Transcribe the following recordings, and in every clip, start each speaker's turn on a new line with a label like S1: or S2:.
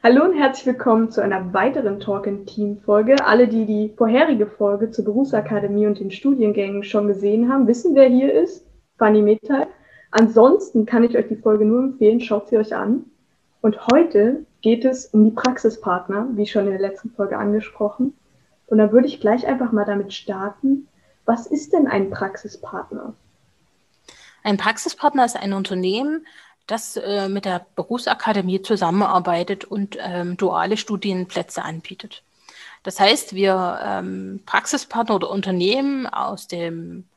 S1: Hallo und herzlich willkommen zu einer weiteren Talk in Team Folge. Alle, die die vorherige Folge zur Berufsakademie und den Studiengängen schon gesehen haben, wissen, wer hier ist. Fanny Metall. Ansonsten kann ich euch die Folge nur empfehlen, schaut sie euch an. Und heute geht es um die Praxispartner, wie schon in der letzten Folge angesprochen. Und da würde ich gleich einfach mal damit starten. Was ist denn ein Praxispartner?
S2: Ein Praxispartner ist ein Unternehmen, das äh, mit der Berufsakademie zusammenarbeitet und ähm, duale Studienplätze anbietet. Das heißt, wir ähm, Praxispartner oder Unternehmen aus dem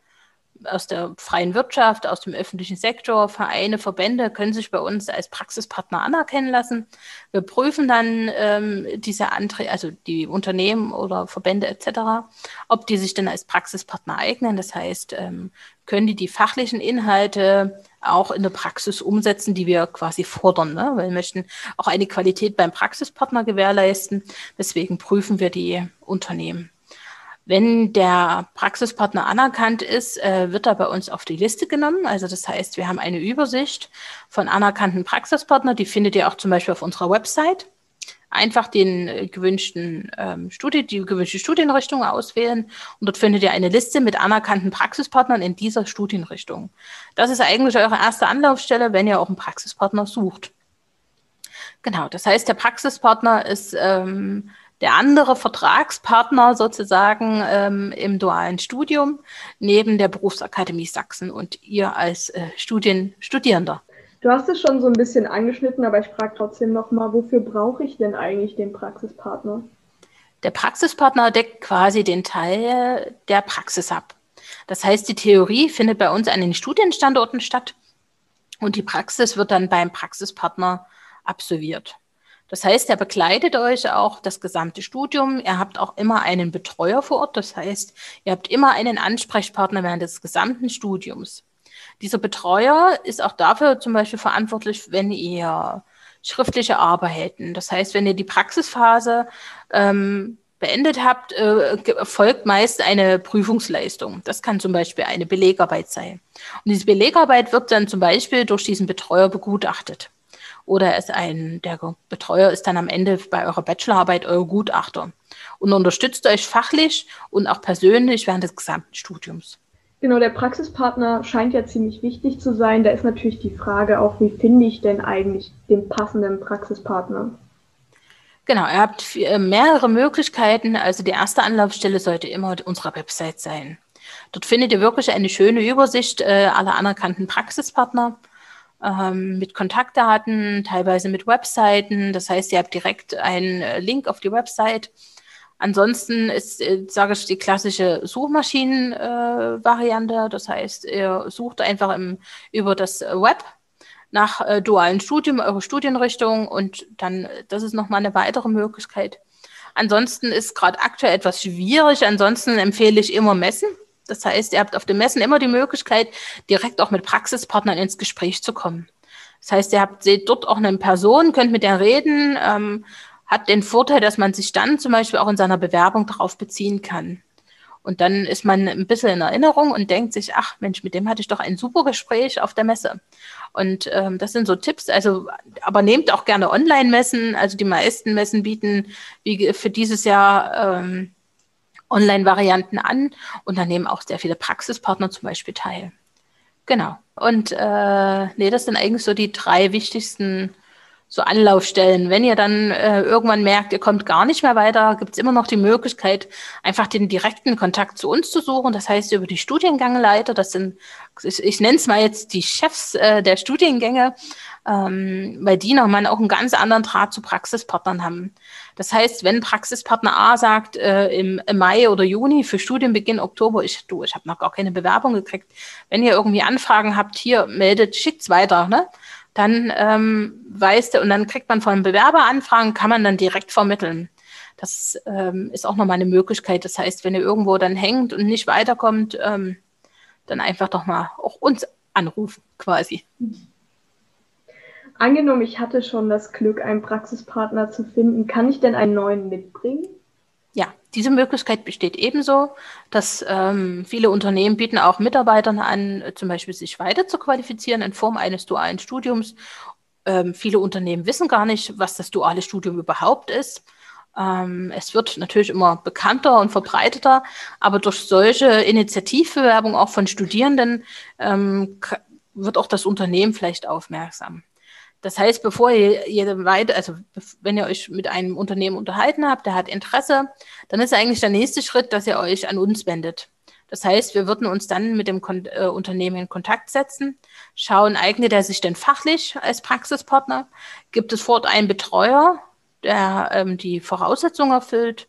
S2: aus der freien Wirtschaft, aus dem öffentlichen Sektor, Vereine, Verbände können sich bei uns als Praxispartner anerkennen lassen. Wir prüfen dann ähm, diese Anträge, also die Unternehmen oder Verbände etc., ob die sich dann als Praxispartner eignen. Das heißt, ähm, können die die fachlichen Inhalte auch in der Praxis umsetzen, die wir quasi fordern. Ne? Wir möchten auch eine Qualität beim Praxispartner gewährleisten. Deswegen prüfen wir die Unternehmen. Wenn der Praxispartner anerkannt ist, äh, wird er bei uns auf die Liste genommen. Also das heißt, wir haben eine Übersicht von anerkannten Praxispartnern. Die findet ihr auch zum Beispiel auf unserer Website einfach den äh, gewünschten ähm, Studie, die gewünschte Studienrichtung auswählen und dort findet ihr eine Liste mit anerkannten Praxispartnern in dieser Studienrichtung. Das ist eigentlich eure erste Anlaufstelle, wenn ihr auch einen Praxispartner sucht. Genau, das heißt, der Praxispartner ist ähm, der andere Vertragspartner sozusagen ähm, im dualen Studium neben der Berufsakademie Sachsen und ihr als äh, Studien Studierender.
S1: Du hast es schon so ein bisschen angeschnitten, aber ich frage trotzdem nochmal, wofür brauche ich denn eigentlich den Praxispartner?
S2: Der Praxispartner deckt quasi den Teil der Praxis ab. Das heißt, die Theorie findet bei uns an den Studienstandorten statt und die Praxis wird dann beim Praxispartner absolviert. Das heißt, er begleitet euch auch das gesamte Studium. Ihr habt auch immer einen Betreuer vor Ort. Das heißt, ihr habt immer einen Ansprechpartner während des gesamten Studiums. Dieser Betreuer ist auch dafür zum Beispiel verantwortlich, wenn ihr schriftliche Arbeiten, das heißt, wenn ihr die Praxisphase ähm, beendet habt, äh, folgt meist eine Prüfungsleistung. Das kann zum Beispiel eine Belegarbeit sein. Und diese Belegarbeit wird dann zum Beispiel durch diesen Betreuer begutachtet. Oder ist ein, der Betreuer ist dann am Ende bei eurer Bachelorarbeit euer Gutachter und unterstützt euch fachlich und auch persönlich während des gesamten Studiums.
S1: Genau, der Praxispartner scheint ja ziemlich wichtig zu sein. Da ist natürlich die Frage auch, wie finde ich denn eigentlich den passenden Praxispartner?
S2: Genau, ihr habt äh, mehrere Möglichkeiten. Also die erste Anlaufstelle sollte immer unsere Website sein. Dort findet ihr wirklich eine schöne Übersicht äh, aller anerkannten Praxispartner ähm, mit Kontaktdaten, teilweise mit Webseiten. Das heißt, ihr habt direkt einen äh, Link auf die Website Ansonsten ist, äh, sage ich, die klassische Suchmaschinen-Variante. Äh, das heißt, ihr sucht einfach im, über das Web nach äh, dualen Studium, eure Studienrichtung und dann, das ist nochmal eine weitere Möglichkeit. Ansonsten ist gerade aktuell etwas schwierig. Ansonsten empfehle ich immer Messen. Das heißt, ihr habt auf den Messen immer die Möglichkeit, direkt auch mit Praxispartnern ins Gespräch zu kommen. Das heißt, ihr habt, seht dort auch eine Person, könnt mit der reden, ähm, hat den Vorteil, dass man sich dann zum Beispiel auch in seiner Bewerbung darauf beziehen kann. Und dann ist man ein bisschen in Erinnerung und denkt sich, ach Mensch, mit dem hatte ich doch ein super Gespräch auf der Messe. Und ähm, das sind so Tipps. Also, aber nehmt auch gerne Online-Messen. Also die meisten Messen bieten wie für dieses Jahr ähm, Online-Varianten an und da nehmen auch sehr viele Praxispartner zum Beispiel teil. Genau. Und äh, nee, das sind eigentlich so die drei wichtigsten so Anlaufstellen. Wenn ihr dann äh, irgendwann merkt, ihr kommt gar nicht mehr weiter, gibt es immer noch die Möglichkeit, einfach den direkten Kontakt zu uns zu suchen. Das heißt, über die Studiengangleiter, das sind, ich, ich nenne es mal jetzt die Chefs äh, der Studiengänge, ähm, weil die nochmal auch einen ganz anderen Draht zu Praxispartnern haben. Das heißt, wenn Praxispartner A sagt, äh, im, im, Mai oder Juni für Studienbeginn Oktober, ich, du, ich habe noch gar keine Bewerbung gekriegt, wenn ihr irgendwie Anfragen habt, hier meldet, schickt's weiter, ne? Dann ähm, weiß der, und dann kriegt man von Bewerberanfragen, kann man dann direkt vermitteln. Das ähm, ist auch nochmal eine Möglichkeit. Das heißt, wenn ihr irgendwo dann hängt und nicht weiterkommt, ähm, dann einfach doch mal auch uns anrufen quasi.
S1: Angenommen, ich hatte schon das Glück, einen Praxispartner zu finden, kann ich denn einen neuen mitbringen?
S2: Ja, diese Möglichkeit besteht ebenso, dass ähm, viele Unternehmen bieten auch Mitarbeitern an, zum Beispiel sich weiter zu qualifizieren in Form eines dualen Studiums. Ähm, viele Unternehmen wissen gar nicht, was das duale Studium überhaupt ist. Ähm, es wird natürlich immer bekannter und verbreiteter, aber durch solche Initiativbewerbung auch von Studierenden ähm, wird auch das Unternehmen vielleicht aufmerksam. Das heißt, bevor ihr, ihr weiter, also wenn ihr euch mit einem Unternehmen unterhalten habt, der hat Interesse, dann ist eigentlich der nächste Schritt, dass ihr euch an uns wendet. Das heißt, wir würden uns dann mit dem Kon äh, Unternehmen in Kontakt setzen, schauen, eignet er sich denn fachlich als Praxispartner? Gibt es vor Ort einen Betreuer, der ähm, die Voraussetzungen erfüllt?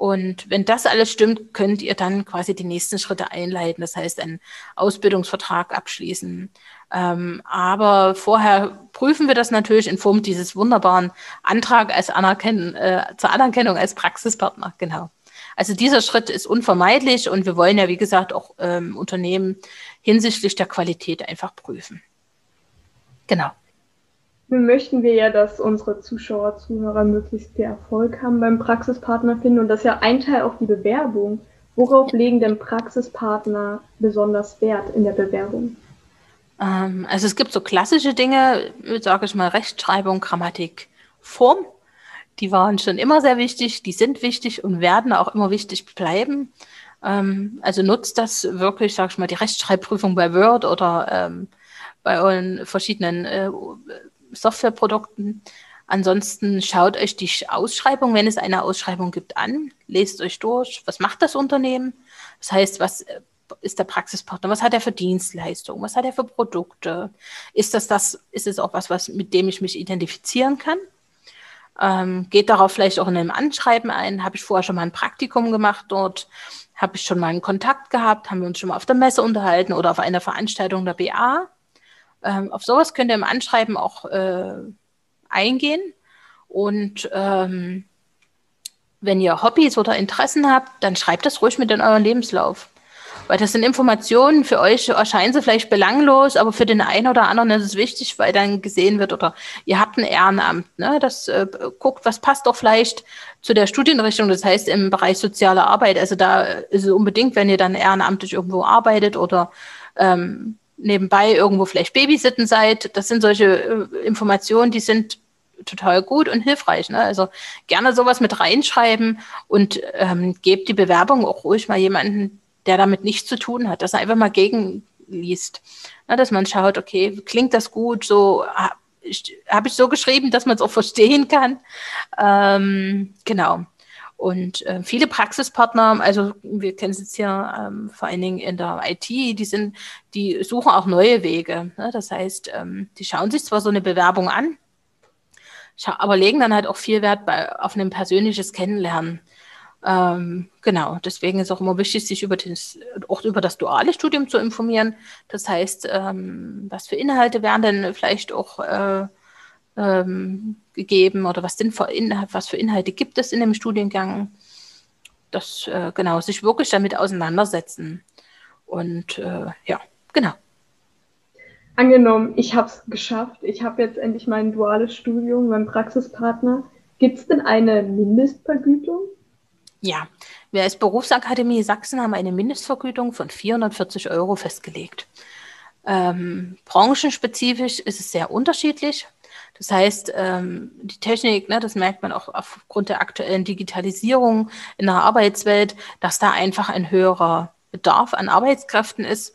S2: Und wenn das alles stimmt, könnt ihr dann quasi die nächsten Schritte einleiten. Das heißt, einen Ausbildungsvertrag abschließen. Ähm, aber vorher prüfen wir das natürlich in Form dieses wunderbaren Antrag als Anerkennen, äh, zur Anerkennung als Praxispartner. Genau. Also dieser Schritt ist unvermeidlich und wir wollen ja, wie gesagt, auch ähm, Unternehmen hinsichtlich der Qualität einfach prüfen. Genau.
S1: Möchten wir ja, dass unsere Zuschauer, Zuhörer möglichst viel Erfolg haben beim Praxispartner finden und das ist ja ein Teil auch die Bewerbung. Worauf legen denn Praxispartner besonders Wert in der Bewerbung?
S2: Ähm, also es gibt so klassische Dinge, sage ich mal Rechtschreibung, Grammatik, Form. Die waren schon immer sehr wichtig, die sind wichtig und werden auch immer wichtig bleiben. Ähm, also nutzt das wirklich, sage ich mal, die Rechtschreibprüfung bei Word oder ähm, bei euren verschiedenen äh, Softwareprodukten. Ansonsten schaut euch die Ausschreibung, wenn es eine Ausschreibung gibt, an. Lest euch durch. Was macht das Unternehmen? Das heißt, was äh, ist der Praxispartner? Was hat er für Dienstleistungen? Was hat er für Produkte? Ist das das, ist es auch was, was, mit dem ich mich identifizieren kann? Ähm, geht darauf vielleicht auch in einem Anschreiben ein. Habe ich vorher schon mal ein Praktikum gemacht dort? Habe ich schon mal einen Kontakt gehabt? Haben wir uns schon mal auf der Messe unterhalten oder auf einer Veranstaltung der BA? Ähm, auf sowas könnt ihr im Anschreiben auch äh, eingehen. Und ähm, wenn ihr Hobbys oder Interessen habt, dann schreibt das ruhig mit in euren Lebenslauf. Weil das sind Informationen, für euch erscheinen sie vielleicht belanglos, aber für den einen oder anderen ist es wichtig, weil dann gesehen wird, oder ihr habt ein Ehrenamt, ne? das äh, guckt, was passt doch vielleicht zu der Studienrichtung, das heißt im Bereich soziale Arbeit. Also da ist es unbedingt, wenn ihr dann ehrenamtlich irgendwo arbeitet oder ähm, nebenbei irgendwo vielleicht Babysitten seid. Das sind solche äh, Informationen, die sind total gut und hilfreich. Ne? Also gerne sowas mit reinschreiben und ähm, gebt die Bewerbung auch ruhig mal jemanden, der damit nichts zu tun hat, dass er einfach mal gegenliest. Ne? Dass man schaut, okay, klingt das gut, so habe ich so geschrieben, dass man es auch verstehen kann. Ähm, genau. Und äh, viele Praxispartner, also wir kennen es jetzt hier ähm, vor allen Dingen in der IT, die sind, die suchen auch neue Wege. Ne? Das heißt, ähm, die schauen sich zwar so eine Bewerbung an, aber legen dann halt auch viel Wert bei, auf ein persönliches Kennenlernen. Ähm, genau, deswegen ist auch immer wichtig, sich über das, auch über das duale Studium zu informieren. Das heißt, ähm, was für Inhalte werden denn vielleicht auch äh, ähm, gegeben oder was, denn was für Inhalte gibt es in dem Studiengang. Das, äh, genau, sich wirklich damit auseinandersetzen. Und äh, ja, genau.
S1: Angenommen, ich habe es geschafft, ich habe jetzt endlich mein duales Studium, mein Praxispartner. Gibt es denn eine Mindestvergütung?
S2: Ja, wir als Berufsakademie Sachsen haben eine Mindestvergütung von 440 Euro festgelegt. Ähm, branchenspezifisch ist es sehr unterschiedlich. Das heißt, ähm, die Technik, ne, das merkt man auch aufgrund der aktuellen Digitalisierung in der Arbeitswelt, dass da einfach ein höherer Bedarf an Arbeitskräften ist.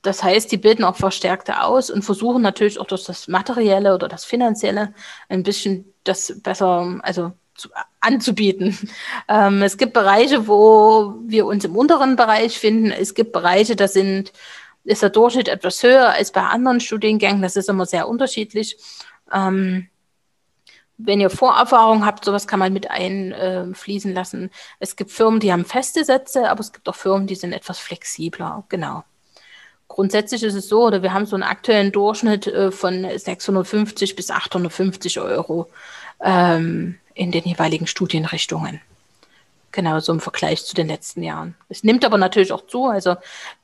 S2: Das heißt, die bilden auch Verstärkte aus und versuchen natürlich auch durch das Materielle oder das Finanzielle ein bisschen das besser, also zu, anzubieten. Ähm, es gibt Bereiche, wo wir uns im unteren Bereich finden. Es gibt Bereiche, da sind, ist der Durchschnitt etwas höher als bei anderen Studiengängen. Das ist immer sehr unterschiedlich. Ähm, wenn ihr Vorerfahrung habt, sowas kann man mit einfließen äh, lassen. Es gibt Firmen, die haben feste Sätze, aber es gibt auch Firmen, die sind etwas flexibler. Genau. Grundsätzlich ist es so, oder wir haben so einen aktuellen Durchschnitt äh, von 650 bis 850 Euro ähm, in den jeweiligen Studienrichtungen. Genau, so im Vergleich zu den letzten Jahren. Es nimmt aber natürlich auch zu. Also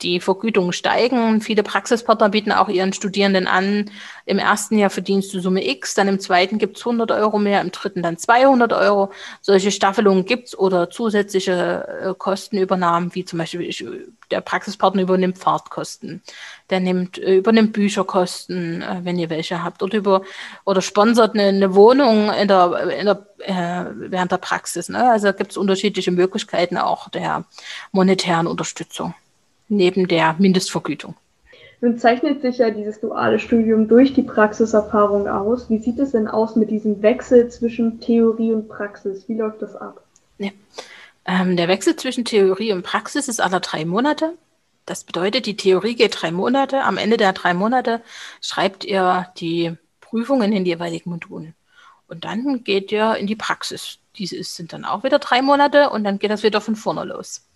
S2: die Vergütungen steigen. Viele Praxispartner bieten auch ihren Studierenden an, im ersten Jahr verdienst du Summe X, dann im zweiten gibt es 100 Euro mehr, im dritten dann 200 Euro. Solche Staffelungen gibt es oder zusätzliche äh, Kostenübernahmen, wie zum Beispiel ich, der Praxispartner übernimmt Fahrtkosten, der nimmt, äh, übernimmt Bücherkosten, äh, wenn ihr welche habt, oder, über, oder sponsert eine, eine Wohnung in der, in der, äh, während der Praxis. Ne? Also gibt es unterschiedliche Möglichkeiten auch der monetären Unterstützung neben der Mindestvergütung.
S1: Nun zeichnet sich ja dieses duale Studium durch die Praxiserfahrung aus. Wie sieht es denn aus mit diesem Wechsel zwischen Theorie und Praxis? Wie läuft das ab?
S2: Ja. Ähm, der Wechsel zwischen Theorie und Praxis ist alle drei Monate. Das bedeutet, die Theorie geht drei Monate. Am Ende der drei Monate schreibt ihr die Prüfungen in den jeweiligen Modulen. Und dann geht ihr in die Praxis. Diese sind dann auch wieder drei Monate und dann geht das wieder von vorne los.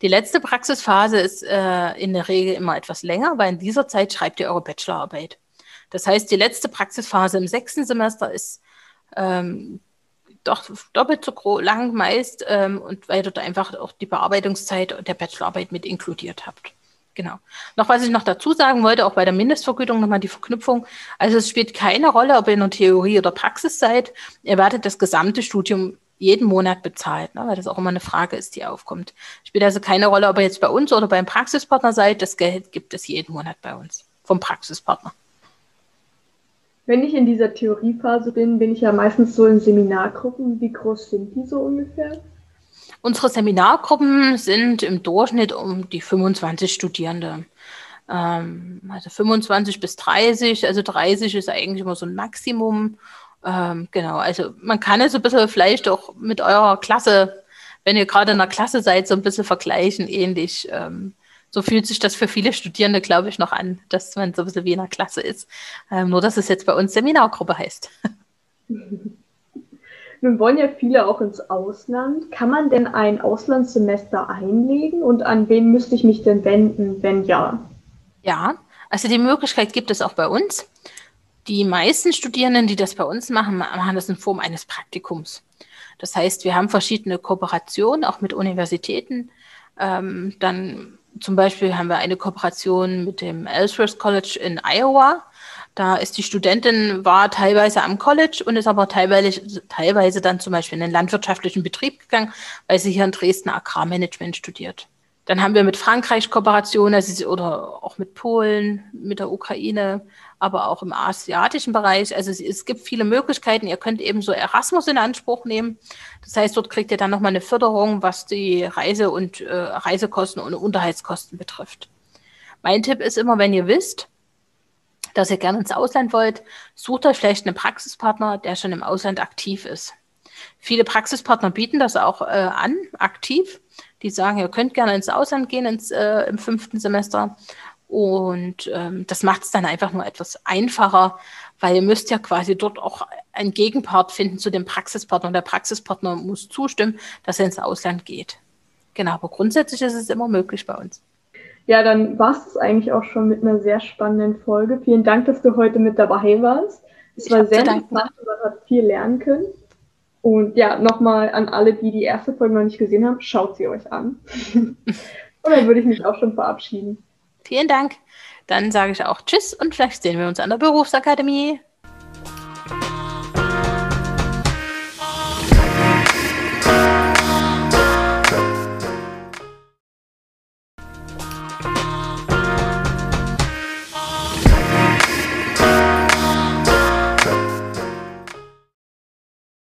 S2: Die letzte Praxisphase ist äh, in der Regel immer etwas länger, weil in dieser Zeit schreibt ihr eure Bachelorarbeit. Das heißt, die letzte Praxisphase im sechsten Semester ist ähm, doch doppelt so lang meist ähm, und weil dort einfach auch die Bearbeitungszeit der Bachelorarbeit mit inkludiert habt. Genau. Noch was ich noch dazu sagen wollte, auch bei der Mindestvergütung nochmal die Verknüpfung. Also es spielt keine Rolle, ob ihr in der Theorie oder Praxis seid. Ihr werdet das gesamte Studium jeden Monat bezahlt, ne? weil das auch immer eine Frage ist, die aufkommt. Spielt also keine Rolle, ob ihr jetzt bei uns oder beim Praxispartner seid. Das Geld gibt es jeden Monat bei uns vom Praxispartner.
S1: Wenn ich in dieser Theoriephase bin, bin ich ja meistens so in Seminargruppen. Wie groß sind die so ungefähr?
S2: Unsere Seminargruppen sind im Durchschnitt um die 25 Studierende. Ähm, also 25 bis 30, also 30 ist eigentlich immer so ein Maximum. Ähm, genau, also man kann es ein bisschen vielleicht auch mit eurer Klasse, wenn ihr gerade in der Klasse seid, so ein bisschen vergleichen, ähnlich. So fühlt sich das für viele Studierende, glaube ich, noch an, dass man so ein bisschen wie in einer Klasse ist. Ähm, nur, dass es jetzt bei uns Seminargruppe heißt.
S1: Nun wollen ja viele auch ins Ausland. Kann man denn ein Auslandssemester einlegen und an wen müsste ich mich denn wenden, wenn ja?
S2: Ja, also die Möglichkeit gibt es auch bei uns. Die meisten Studierenden, die das bei uns machen, machen das in Form eines Praktikums. Das heißt, wir haben verschiedene Kooperationen, auch mit Universitäten. Ähm, dann zum Beispiel haben wir eine Kooperation mit dem Ellsworth College in Iowa. Da ist die Studentin, war teilweise am College und ist aber teilweise, teilweise dann zum Beispiel in den landwirtschaftlichen Betrieb gegangen, weil sie hier in Dresden Agrarmanagement studiert. Dann haben wir mit Frankreich Kooperation, also, oder auch mit Polen, mit der Ukraine, aber auch im asiatischen Bereich. Also es, es, gibt viele Möglichkeiten. Ihr könnt eben so Erasmus in Anspruch nehmen. Das heißt, dort kriegt ihr dann nochmal eine Förderung, was die Reise- und äh, Reisekosten und Unterhaltskosten betrifft. Mein Tipp ist immer, wenn ihr wisst, dass ihr gerne ins Ausland wollt, sucht euch vielleicht einen Praxispartner, der schon im Ausland aktiv ist. Viele Praxispartner bieten das auch äh, an, aktiv die sagen, ihr könnt gerne ins Ausland gehen ins, äh, im fünften Semester. Und ähm, das macht es dann einfach nur etwas einfacher, weil ihr müsst ja quasi dort auch einen Gegenpart finden zu dem Praxispartner. Und der Praxispartner muss zustimmen, dass er ins Ausland geht. Genau, aber grundsätzlich ist es immer möglich bei uns.
S1: Ja, dann war es eigentlich auch schon mit einer sehr spannenden Folge. Vielen Dank, dass du heute mit dabei warst. Es war sehr interessant, man hat viel lernen können. Und ja, nochmal an alle, die die erste Folge noch nicht gesehen haben, schaut sie euch an. und dann würde ich mich auch schon verabschieden.
S2: Vielen Dank. Dann sage ich auch Tschüss und vielleicht sehen wir uns an der Berufsakademie.